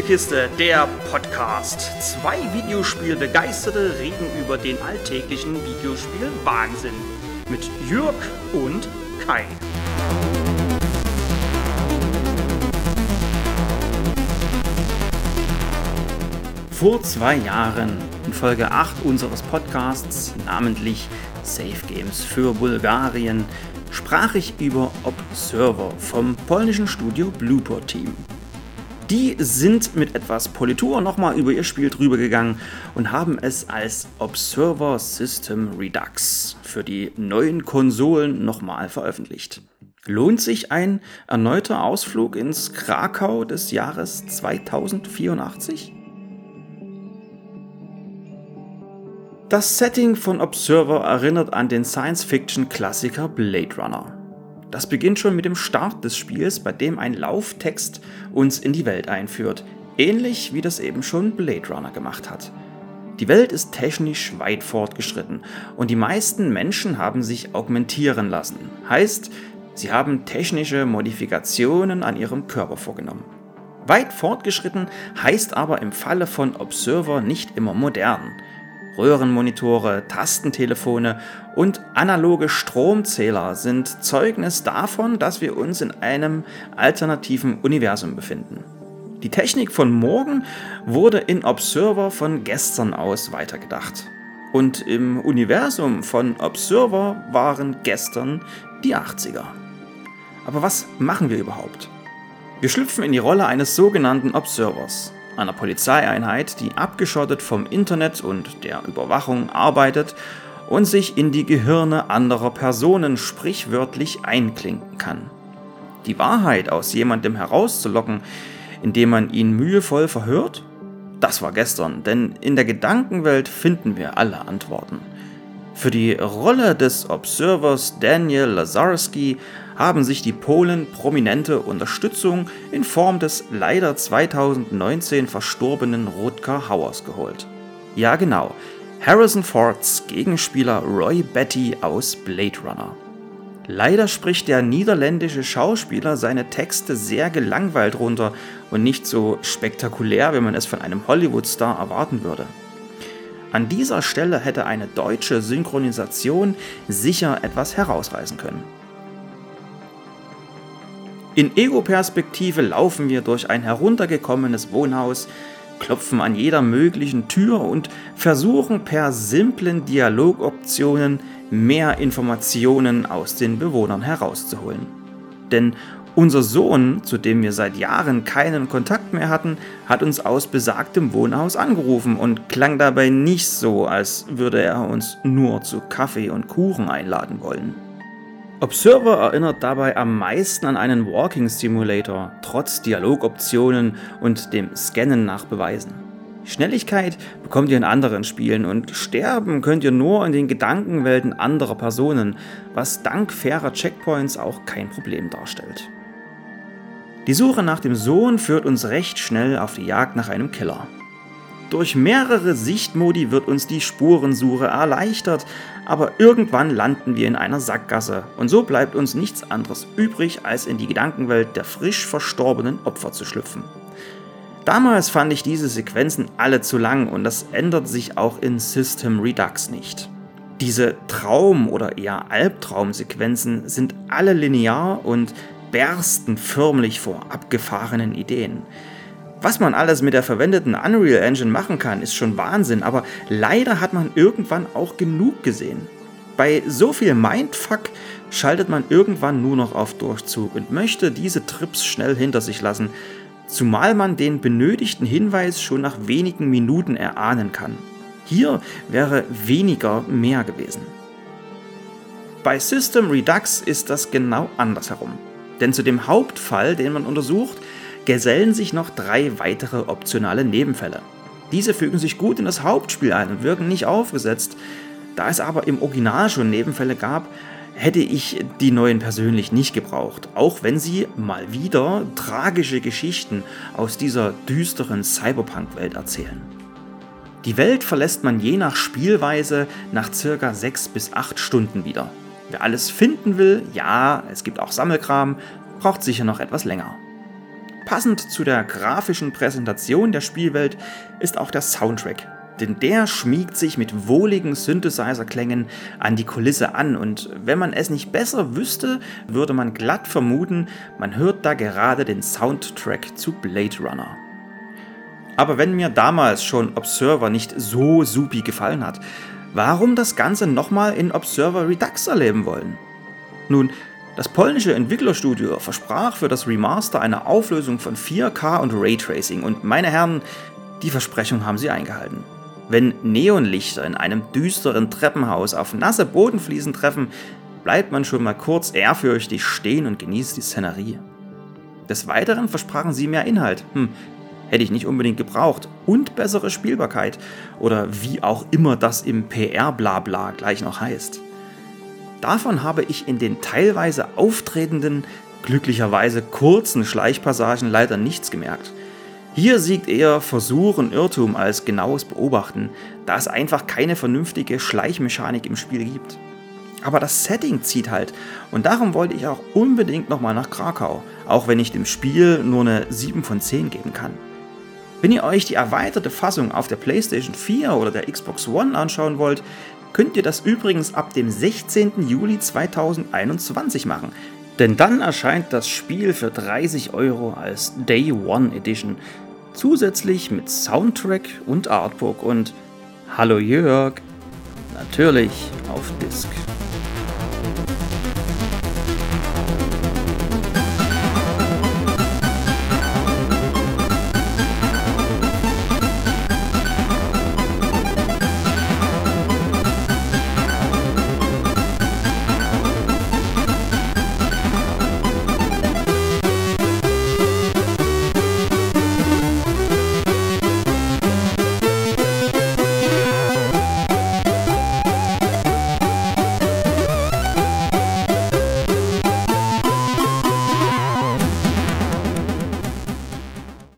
Spielekiste, der Podcast. Zwei Videospielbegeisterte reden über den alltäglichen Videospiel-Wahnsinn. Mit Jürg und Kai. Vor zwei Jahren, in Folge 8 unseres Podcasts, namentlich Safe Games für Bulgarien, sprach ich über Observer vom polnischen Studio Blueport Team. Die sind mit etwas Politur nochmal über ihr Spiel drüber gegangen und haben es als Observer System Redux für die neuen Konsolen nochmal veröffentlicht. Lohnt sich ein erneuter Ausflug ins Krakau des Jahres 2084? Das Setting von Observer erinnert an den Science-Fiction-Klassiker Blade Runner. Das beginnt schon mit dem Start des Spiels, bei dem ein Lauftext uns in die Welt einführt, ähnlich wie das eben schon Blade Runner gemacht hat. Die Welt ist technisch weit fortgeschritten und die meisten Menschen haben sich augmentieren lassen. Heißt, sie haben technische Modifikationen an ihrem Körper vorgenommen. Weit fortgeschritten heißt aber im Falle von Observer nicht immer modern. Röhrenmonitore, Tastentelefone und analoge Stromzähler sind Zeugnis davon, dass wir uns in einem alternativen Universum befinden. Die Technik von morgen wurde in Observer von gestern aus weitergedacht. Und im Universum von Observer waren gestern die 80er. Aber was machen wir überhaupt? Wir schlüpfen in die Rolle eines sogenannten Observers einer Polizeieinheit, die abgeschottet vom Internet und der Überwachung arbeitet und sich in die Gehirne anderer Personen sprichwörtlich einklinken kann. Die Wahrheit aus jemandem herauszulocken, indem man ihn mühevoll verhört? Das war gestern, denn in der Gedankenwelt finden wir alle Antworten. Für die Rolle des Observers Daniel Lazarski haben sich die Polen prominente Unterstützung in Form des leider 2019 verstorbenen Rutger Hauers geholt. Ja genau, Harrison Fords Gegenspieler Roy Betty aus Blade Runner. Leider spricht der niederländische Schauspieler seine Texte sehr gelangweilt runter und nicht so spektakulär, wie man es von einem Hollywood-Star erwarten würde. An dieser Stelle hätte eine deutsche Synchronisation sicher etwas herausreißen können. In Ego-Perspektive laufen wir durch ein heruntergekommenes Wohnhaus, klopfen an jeder möglichen Tür und versuchen per simplen Dialogoptionen mehr Informationen aus den Bewohnern herauszuholen. Denn unser Sohn, zu dem wir seit Jahren keinen Kontakt mehr hatten, hat uns aus besagtem Wohnhaus angerufen und klang dabei nicht so, als würde er uns nur zu Kaffee und Kuchen einladen wollen. Observer erinnert dabei am meisten an einen Walking Simulator, trotz Dialogoptionen und dem Scannen nach Beweisen. Schnelligkeit bekommt ihr in anderen Spielen und sterben könnt ihr nur in den Gedankenwelten anderer Personen, was dank fairer Checkpoints auch kein Problem darstellt. Die Suche nach dem Sohn führt uns recht schnell auf die Jagd nach einem Killer. Durch mehrere Sichtmodi wird uns die Spurensuche erleichtert, aber irgendwann landen wir in einer Sackgasse und so bleibt uns nichts anderes übrig, als in die Gedankenwelt der frisch verstorbenen Opfer zu schlüpfen. Damals fand ich diese Sequenzen alle zu lang und das ändert sich auch in System Redux nicht. Diese Traum- oder eher Albtraumsequenzen sind alle linear und bersten förmlich vor abgefahrenen Ideen. Was man alles mit der verwendeten Unreal Engine machen kann, ist schon Wahnsinn, aber leider hat man irgendwann auch genug gesehen. Bei so viel Mindfuck schaltet man irgendwann nur noch auf Durchzug und möchte diese Trips schnell hinter sich lassen, zumal man den benötigten Hinweis schon nach wenigen Minuten erahnen kann. Hier wäre weniger mehr gewesen. Bei System Redux ist das genau andersherum. Denn zu dem Hauptfall, den man untersucht, gesellen sich noch drei weitere optionale Nebenfälle. Diese fügen sich gut in das Hauptspiel ein und wirken nicht aufgesetzt. Da es aber im Original schon Nebenfälle gab, hätte ich die neuen persönlich nicht gebraucht, auch wenn sie mal wieder tragische Geschichten aus dieser düsteren Cyberpunk-Welt erzählen. Die Welt verlässt man je nach Spielweise nach circa 6 bis 8 Stunden wieder. Wer alles finden will, ja, es gibt auch Sammelkram, braucht sicher noch etwas länger. Passend zu der grafischen Präsentation der Spielwelt ist auch der Soundtrack denn der schmiegt sich mit wohligen Synthesizer-Klängen an die Kulisse an und wenn man es nicht besser wüsste, würde man glatt vermuten, man hört da gerade den Soundtrack zu Blade Runner. Aber wenn mir damals schon Observer nicht so supi gefallen hat, warum das Ganze nochmal in Observer Redux erleben wollen? Nun, das polnische Entwicklerstudio versprach für das Remaster eine Auflösung von 4K und Raytracing und meine Herren, die Versprechung haben sie eingehalten. Wenn Neonlichter in einem düsteren Treppenhaus auf nasse Bodenfliesen treffen, bleibt man schon mal kurz ehrfürchtig stehen und genießt die Szenerie. Des Weiteren versprachen sie mehr Inhalt. Hm, hätte ich nicht unbedingt gebraucht. Und bessere Spielbarkeit. Oder wie auch immer das im PR-Blabla gleich noch heißt. Davon habe ich in den teilweise auftretenden, glücklicherweise kurzen Schleichpassagen leider nichts gemerkt. Hier siegt eher Versuch und Irrtum als genaues Beobachten, da es einfach keine vernünftige Schleichmechanik im Spiel gibt. Aber das Setting zieht halt und darum wollte ich auch unbedingt nochmal nach Krakau, auch wenn ich dem Spiel nur eine 7 von 10 geben kann. Wenn ihr euch die erweiterte Fassung auf der PlayStation 4 oder der Xbox One anschauen wollt, könnt ihr das übrigens ab dem 16. Juli 2021 machen, denn dann erscheint das Spiel für 30 Euro als Day One Edition, zusätzlich mit Soundtrack und Artbook und Hallo Jörg, natürlich auf Disc.